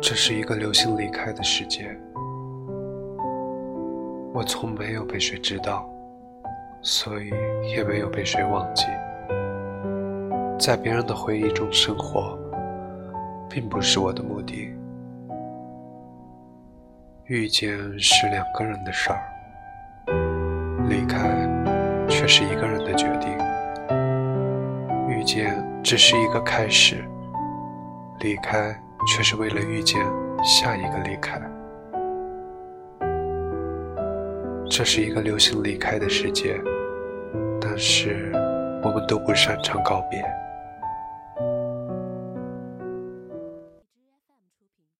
这是一个流星离开的世界，我从没有被谁知道，所以也没有被谁忘记。在别人的回忆中生活，并不是我的目的。遇见是两个人的事儿，离开却是一个人的决定。遇见只是一个开始，离开。却是为了遇见下一个离开。这是一个流行离开的世界，但是我们都不擅长告别。